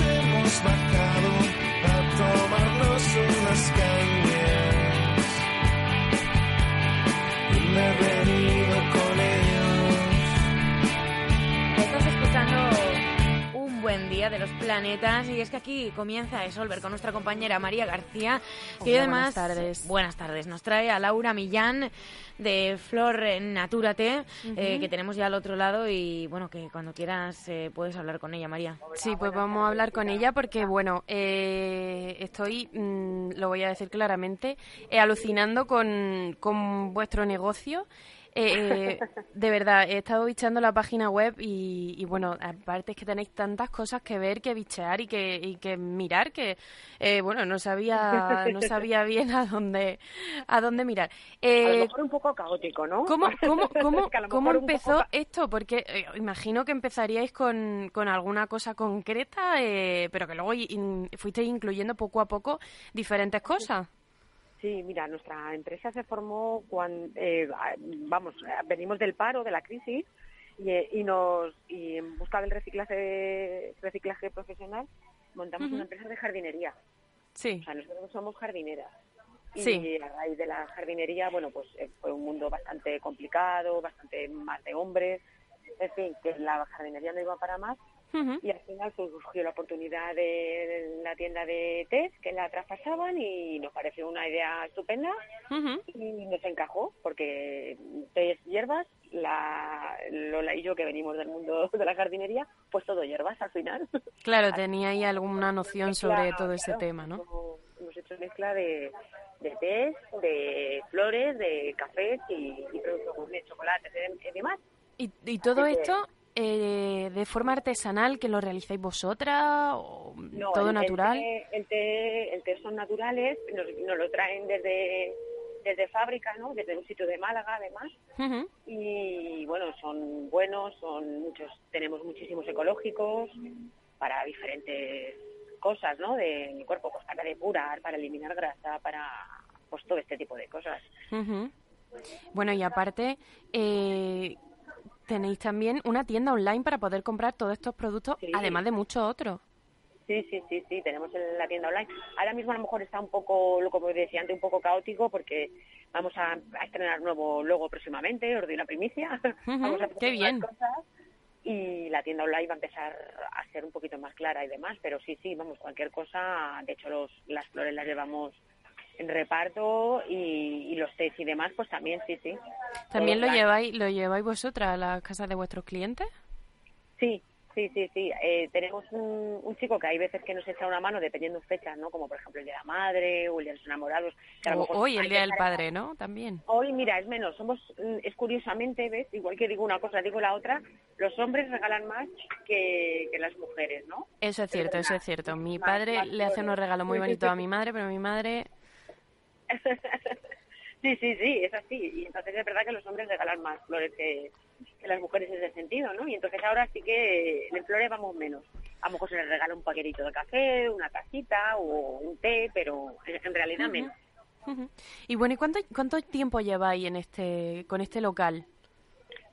hemos bajado a tomarnos unas calles. Día de los Planetas y es que aquí comienza a Solver con nuestra compañera María García que Hola, además buenas tardes. buenas tardes nos trae a Laura Millán de Flor Natúrate eh, que tenemos ya al otro lado y bueno que cuando quieras eh, puedes hablar con ella María. Sí, pues vamos a hablar con ella porque, bueno, eh, estoy, mm, lo voy a decir claramente, alucinando con, con vuestro negocio. Eh, de verdad, he estado bicheando la página web y, y, bueno, aparte es que tenéis tantas cosas que ver, que bichear y que, y que mirar que, eh, bueno, no sabía, no sabía bien a dónde, a dónde mirar. a lo Eh, mejor un poco caótico, ¿no? ¿Cómo, cómo, cómo, cómo empezó poco esto? Porque eh, imagino que empezaríais con, con alguna cosa concreta, eh, pero que luego in- fuisteis incluyendo poco a poco diferentes cosas. Sí, mira, nuestra empresa se formó cuando, eh, vamos, venimos del paro, de la crisis, y, eh, y nos y en busca del reciclaje, reciclaje profesional montamos una empresa de jardinería. Sí, O sea, nosotros somos jardineras. Y Sí. a raíz de la jardinería, bueno, pues eh, fue un mundo bastante complicado, bastante más de hombres. En fin, que la jardinería no iba para más Ujú. y al final pues, surgió la oportunidad de la tienda de test que la traspasaban y nos pareció una idea estupenda Ujú. y nos encajó porque test hierbas, la, Lola y yo que venimos del mundo de la jardinería, pues todo hierbas al final. Claro, teníais alguna noción sobre Mezcla, todo ese claro, tema, ¿no? Hemos, hecho mezcla de, de test, de flores, de cafés y, y productos gourmet, chocolates y demás. Y, y todo Así esto eh, de forma artesanal, que lo realizáis vosotras, o No, todo el- natural. El té, el té, el té son naturales, nos, nos lo traen desde, desde fábrica, ¿no? Desde un sitio de Málaga, además. Y bueno, son buenos, son muchos, tenemos muchísimos ecológicos para diferentes cosas, ¿no? De mi cuerpo, pues para depurar, para eliminar grasa, para pues todo este tipo de cosas. Bueno, y aparte, eh, tenéis también una tienda online para poder comprar todos estos productos, Sí. además de muchos otros. Sí, sí, sí, sí, tenemos en la tienda online. Ahora mismo a lo mejor está un poco, lo como decía antes, un poco caótico porque vamos a, a estrenar nuevo logo próximamente, os doy una primicia. Vamos a qué bien. cosas y la tienda online va a empezar a ser un poquito más clara y demás, pero sí, sí, vamos, cualquier cosa, de hecho los, las flores las llevamos en reparto y, y los tés y demás, pues también, sí, sí. ¿También lo lleváis, lo lleváis vosotras a las casas de vuestros clientes? Sí, sí, sí, sí. Eh, tenemos un, un chico que hay veces que nos echa una mano dependiendo de fechas, ¿no? Como por ejemplo el Día de la Madre o el Día de los Enamorados. que O hoy, el Día del Padre, ¿no? También. Hoy, mira, es menos. Somos, mm, es curiosamente, ¿ves? Igual que digo una cosa, digo la otra. Los hombres regalan más que, que las mujeres, ¿no? Eso es cierto, eso es cierto. Mi Más- padre más le hace unos regalos muy bonitos a mi madre, pero mi madre... sí, sí, sí, es así. Y entonces es verdad que los hombres regalan más flores que, que las mujeres en ese sentido, ¿no? Y entonces ahora sí que en flores vamos menos. A lo mejor se les regala un paquetito de café, una tacita o un té, pero en, realidad menos. Y bueno, ¿y cuánto, cuánto tiempo lleváis en este, con este local?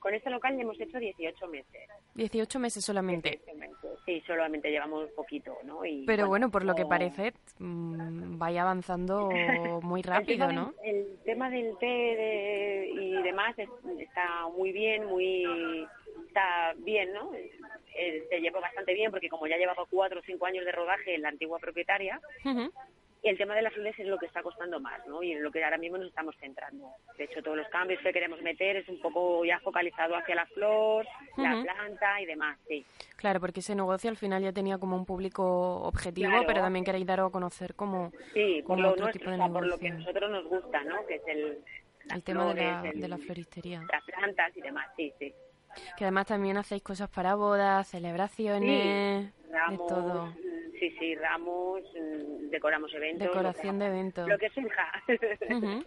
Con este local ya hemos hecho 18 meses. 18 meses solamente. 18 meses. Sí, solamente llevamos poquito, ¿no? Y, Pero bueno, por lo que parece, mm, vais avanzando muy rápido, el ¿no? del- el tema del té de- y demás es- está muy bien, muy está bien, ¿no? Eh, se lleva bastante bien porque como ya llevaba cuatro o cinco años de rodaje en la antigua propietaria. Y el tema de las flores es lo que está costando más, ¿no? Y en lo que ahora mismo nos estamos centrando. De hecho, todos los cambios que queremos meter es un poco ya focalizado hacia la flor, la Ujú. planta y demás, sí. Claro, porque ese negocio al final ya tenía como un público objetivo, Claro. pero también queréis daros a conocer como Sí, otro nuestro, tipo de o sea, por lo que a negocio. nosotros nos gusta, ¿no? Que es el, tema de la, el- de la floristería. las plantas y demás, sí, sí. Que además también hacéis cosas para bodas, celebraciones, de Ramos, todo. Sí, sí, ramos, mm, decoramos eventos. Decoración de eventos. Lo que surja. Ujú.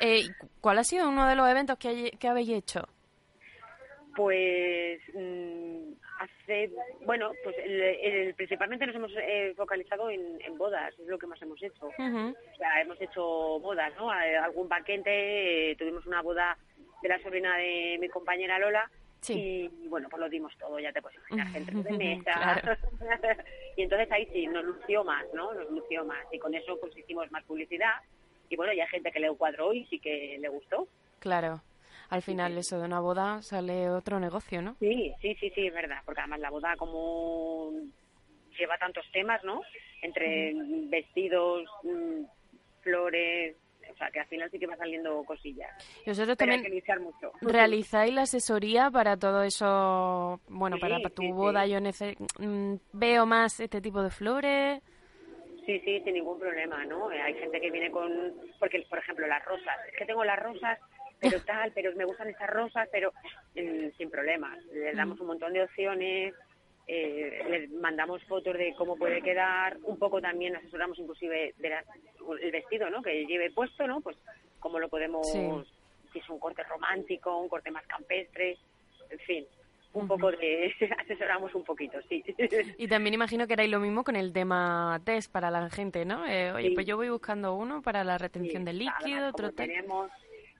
Eh, ¿Cuál ha sido uno de los eventos que, hay- que habéis hecho? Pues mm, hace, bueno, pues el- el- principalmente nos hemos eh, focalizado en, en bodas, es lo que más hemos hecho. O sea, hemos hecho bodas, ¿no? Algún paquete, eh, tuvimos una boda de la sobrina de mi compañera Lola Sí. y bueno, pues lo dimos todo, ya te puedes imaginar, centro de mesa. Claro. y entonces ahí sí, nos lució más, ¿no? Nos lució más y con eso pues hicimos más publicidad y bueno, ya hay gente que le cuadró y sí que le gustó. Claro. Al final eso de una boda sale otro negocio, ¿no? Sí, sí, sí, sí, es verdad, porque además la boda como lleva tantos temas, ¿no? Entre vestidos, mm, flores, o sea, que al final sí que va saliendo cosillas. Y vosotros también mucho. realizáis la asesoría para todo eso, bueno, para, tu boda, yo mm, veo más este tipo de flores. Sí, sí, sin ningún problema, ¿no? Hay gente que viene con, porque por ejemplo las rosas, es que tengo las rosas, pero tal, pero me gustan estas rosas, pero mm, sin problemas. Les damos un montón de opciones, eh, les mandamos fotos de cómo puede quedar, un poco también asesoramos inclusive de el vestido, ¿no? Que lleve puesto, ¿no? Pues cómo lo podemos, si es un corte romántico, un corte más campestre, en fin, un poco de asesoramos un poquito, sí. Y también imagino que haráis lo mismo con el tema test para la gente, ¿no? Eh, oye, pues yo voy buscando uno para la retención de líquido, otro tenemos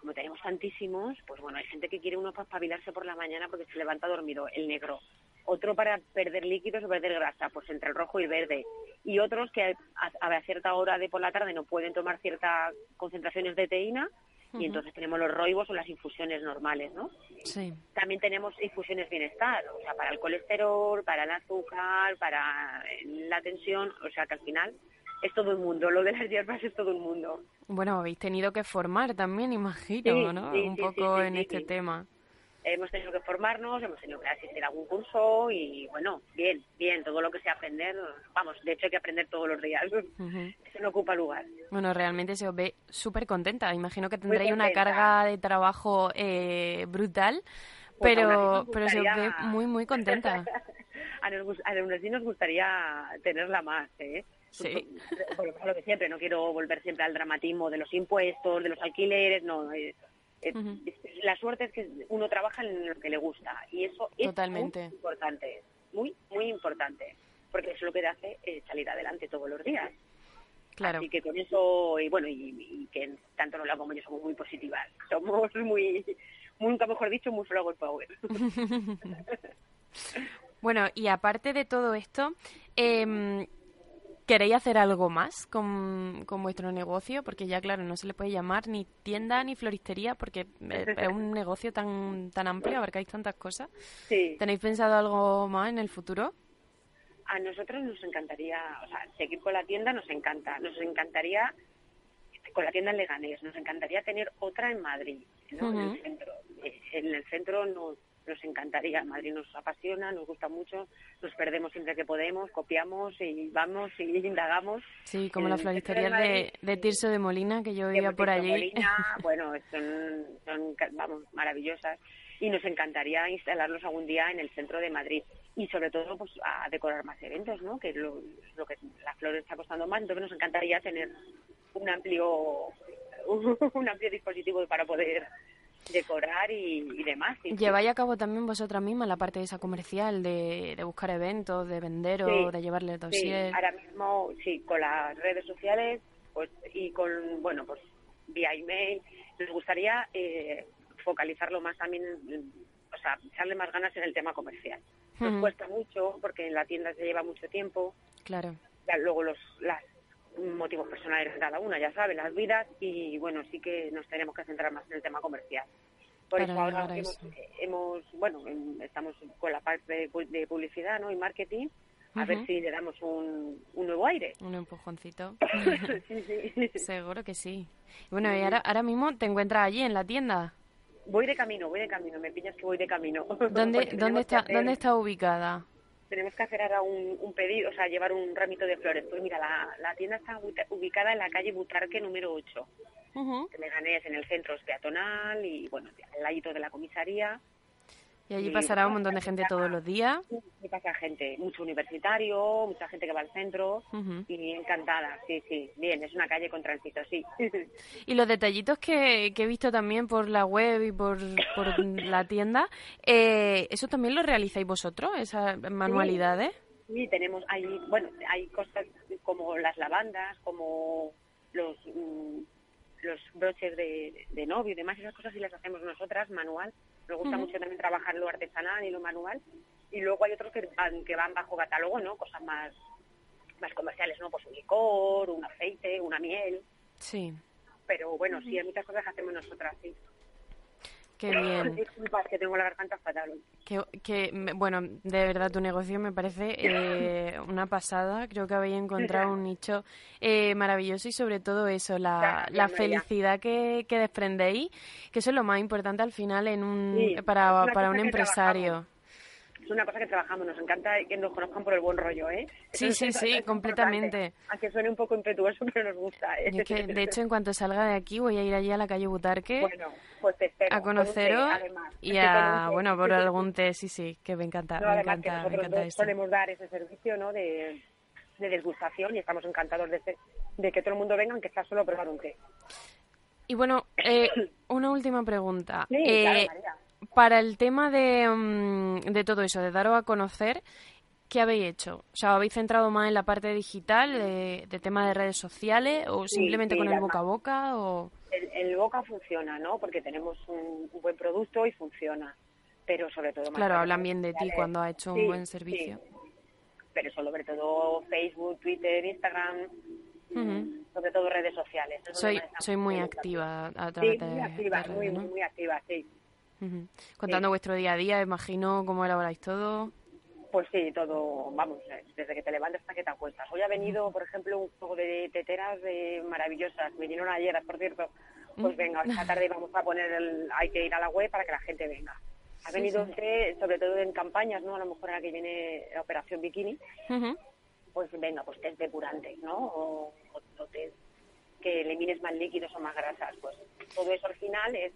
como tenemos tantísimos, pues bueno, hay gente que quiere uno para espabilarse por la mañana porque se levanta dormido, el negro otro para perder líquidos o perder grasa, pues entre el rojo y el verde, y otros que a, cierta hora de por la tarde no pueden tomar ciertas concentraciones de teína, y entonces tenemos los roibos o las infusiones normales, ¿no? Sí. También tenemos infusiones bienestar, o sea, para el colesterol, para el azúcar, para la tensión, o sea que al final es todo el mundo, lo de las hierbas es todo el mundo. Bueno, habéis tenido que formar también, imagino, ¿no? Un poco en este tema hemos tenido que formarnos, hemos tenido que asistir a algún curso y bueno, bien, bien, todo lo que sea aprender, vamos, de hecho hay que aprender todos los días, eso no ocupa lugar. Bueno, realmente se os ve súper contenta, imagino que tendréis una carga de trabajo eh, brutal, pues pero, pero se os ve muy, muy contenta. a, nos, a sí nos gustaría tenerla más, ¿eh? Sí. Por, lo que siempre, no quiero volver siempre al dramatismo de los impuestos, de los alquileres, no, eh, la suerte es que uno trabaja en lo que le gusta y eso es Totalmente. muy importante, muy, muy importante, porque eso es lo que te hace eh, salir adelante todos los días. Claro. Así que con eso, y bueno, y, que tanto Lola como yo somos muy positivas, somos muy, nunca mejor dicho, muy flower power. bueno, y aparte de todo esto, eh, ¿Queréis hacer algo más con, con, vuestro negocio? Porque ya, claro, no se le puede llamar ni tienda ni floristería porque es un negocio tan, tan amplio, abarcáis tantas cosas. Sí. ¿Tenéis pensado algo más en el futuro? A nosotros nos encantaría, o sea, seguir con la tienda nos encanta. Nos encantaría, con la tienda en Leganés, nos encantaría tener otra en Madrid, ¿no? En el centro. En el centro nos nos encantaría. Madrid nos apasiona, nos gusta mucho, nos perdemos siempre que podemos, copiamos y vamos y indagamos. Sí, como la floristería de, de, Tirso de Molina, que yo vivía por allí. Molina, bueno, son, son, vamos, maravillosas y nos encantaría instalarlos algún día en el centro de Madrid y sobre todo pues a decorar más eventos, ¿no? Que lo, lo que la flor está costando más, entonces nos encantaría tener un amplio un amplio dispositivo para poder decorar y, demás. ¿Lleváis a cabo también vosotras mismas la parte de esa comercial, de, de buscar eventos, de vender o de llevarle dossier? Sí, ahora mismo sí, con las redes sociales pues y con, bueno, pues vía email. Nos gustaría eh, focalizarlo más también, o sea, echarle más ganas en el tema comercial. Nos cuesta mucho porque en la tienda se lleva mucho tiempo. Claro. luego los, las motivos personales de cada una, ya sabes, las vidas y bueno, sí que nos tenemos que centrar más en el tema comercial. Por eso ahora hemos, bueno, estamos con la parte de publicidad ¿no? y marketing, a ver si le damos un, un nuevo aire. Un empujoncito. Seguro que sí. Bueno, y ahora, ahora mismo te encuentras allí en la tienda. Voy de camino, voy de camino, me pillas que voy de camino. ¿Dónde, ¿dónde, está, ¿dónde está ubicada? Tenemos que hacer ahora un, pedido, o sea, llevar un ramito de flores. Pues mira, la, tienda está ubicada en la calle Butarque número 8, uh -huh. en el centro peatonal y, bueno, al ladito de la comisaría. Y allí pasará un montón de gente todos los días. Sí, pasa gente, mucho universitario, mucha gente que va al centro y encantada, sí, sí. Bien, es una calle con tránsito, sí. Y los detallitos que, he visto también por la web y por, la tienda, eh, ¿eso también lo realizáis vosotros, esas manualidades? Sí, tenemos, hay, bueno, hay cosas como las lavandas, como los... Mm, los broches de, de novio y demás, esas cosas sí las hacemos nosotras, manual. Nos gusta mucho también trabajar lo artesanal y lo manual. Y luego hay otros que van, que van bajo catálogo, ¿no? Cosas más, más comerciales, ¿no? Pues un licor, un aceite, una miel. Sí. Pero bueno, sí, hay muchas cosas que hacemos nosotras, sí. Qué bien. Disculpa, que tengo la garganta fatal. Que, que, bueno, de verdad tu negocio me parece eh, una pasada. Creo que habéis encontrado un nicho eh, maravilloso y sobre todo eso, la, la felicidad que, que desprendéis, que eso es lo más importante al final en un, Sí, para, para un empresario. Es una cosa que trabajamos, nos encanta que nos conozcan por el buen rollo, ¿eh? Sí, sí, sí, es completamente. Aunque suene un poco impetuoso, pero nos gusta, ¿eh? Yo es que, de hecho, en cuanto salga de aquí voy a ir allí a la calle Butarque Bueno, pues te espero. a conoceros y a, bueno, por algún té, sí, sí, que me encanta, No, me que encanta, me encanta esto. solemos dar ese servicio, ¿no? De, de degustación y estamos encantados de, de que todo el mundo venga, aunque sea solo a probar un té. Y bueno, eh, una última pregunta. Sí, Eh, claro, María. Para el tema de, mm, de todo eso, de daros a conocer, ¿qué habéis hecho? O sea, ¿habéis centrado más en la parte digital, de, de tema de redes sociales, o Sí, simplemente sí, con el boca a boca? O... El, el boca funciona, ¿no? Porque tenemos un, un buen producto y funciona. Pero sobre todo... más Claro, hablan bien de ti cuando has hecho un buen servicio. Pero sobre todo Facebook, Twitter, Instagram, sobre todo redes sociales. Soy, soy muy activa a través de, muy de activa, redes, muy, ¿no? muy, muy activa, sí. Ujú. Contando vuestro día a día, imagino cómo elaboráis todo. Pues sí, todo, vamos, eh, desde que te levantas hasta que te acuestas. Hoy ha venido, por ejemplo, un juego de teteras de maravillosas. Me vinieron ayer, por cierto. Pues venga, esta tarde vamos a poner el... Hay que ir a la web para que la gente venga. Ha venido sí. té, sobre todo en campañas, ¿no? A lo mejor ahora que viene la operación bikini, pues venga, pues test depurantes, ¿no? O, o, o test que elimines más líquidos o más grasas. Pues todo eso al final es...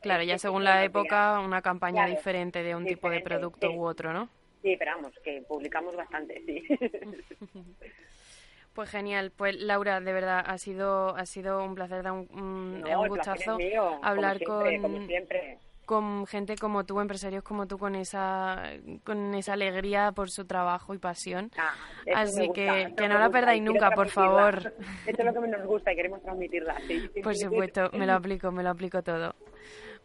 Claro, ya según la época, una campaña Claro, diferente de un tipo de producto sí. u otro, ¿no? Sí, pero vamos, que publicamos bastante, sí. Pues genial, pues Laura, de verdad ha sido ha sido un placer, da un, un- No, un gustazo mío, hablar como siempre, con, como siempre. con gente como tú, empresarios como tú, con esa con esa alegría por su trabajo y pasión. Ah, Así que, que no la perdáis nunca, por favor. Esto es lo que nos gusta y queremos transmitirla, sí. Por supuesto, me lo aplico, me lo aplico todo.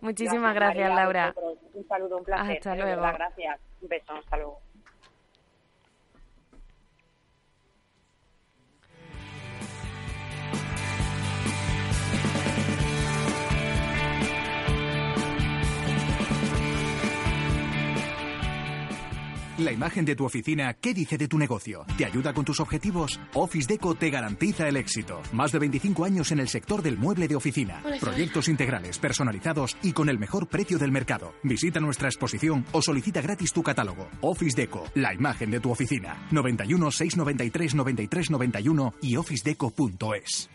Muchísimas Gracias, Laura. Un saludo, un placer. Hasta luego. gracias. Un beso, hasta luego. La imagen de tu oficina, ¿qué dice de tu negocio? ¿Te ayuda con tus objetivos? Office Deco te garantiza el éxito. Más de 25 años en el sector del mueble de oficina. Proyectos integrales, personalizados y con el mejor precio del mercado. Visita nuestra exposición o solicita gratis tu catálogo. Office Deco, la imagen de tu oficina. 91 693 93 91 y officedeco.es.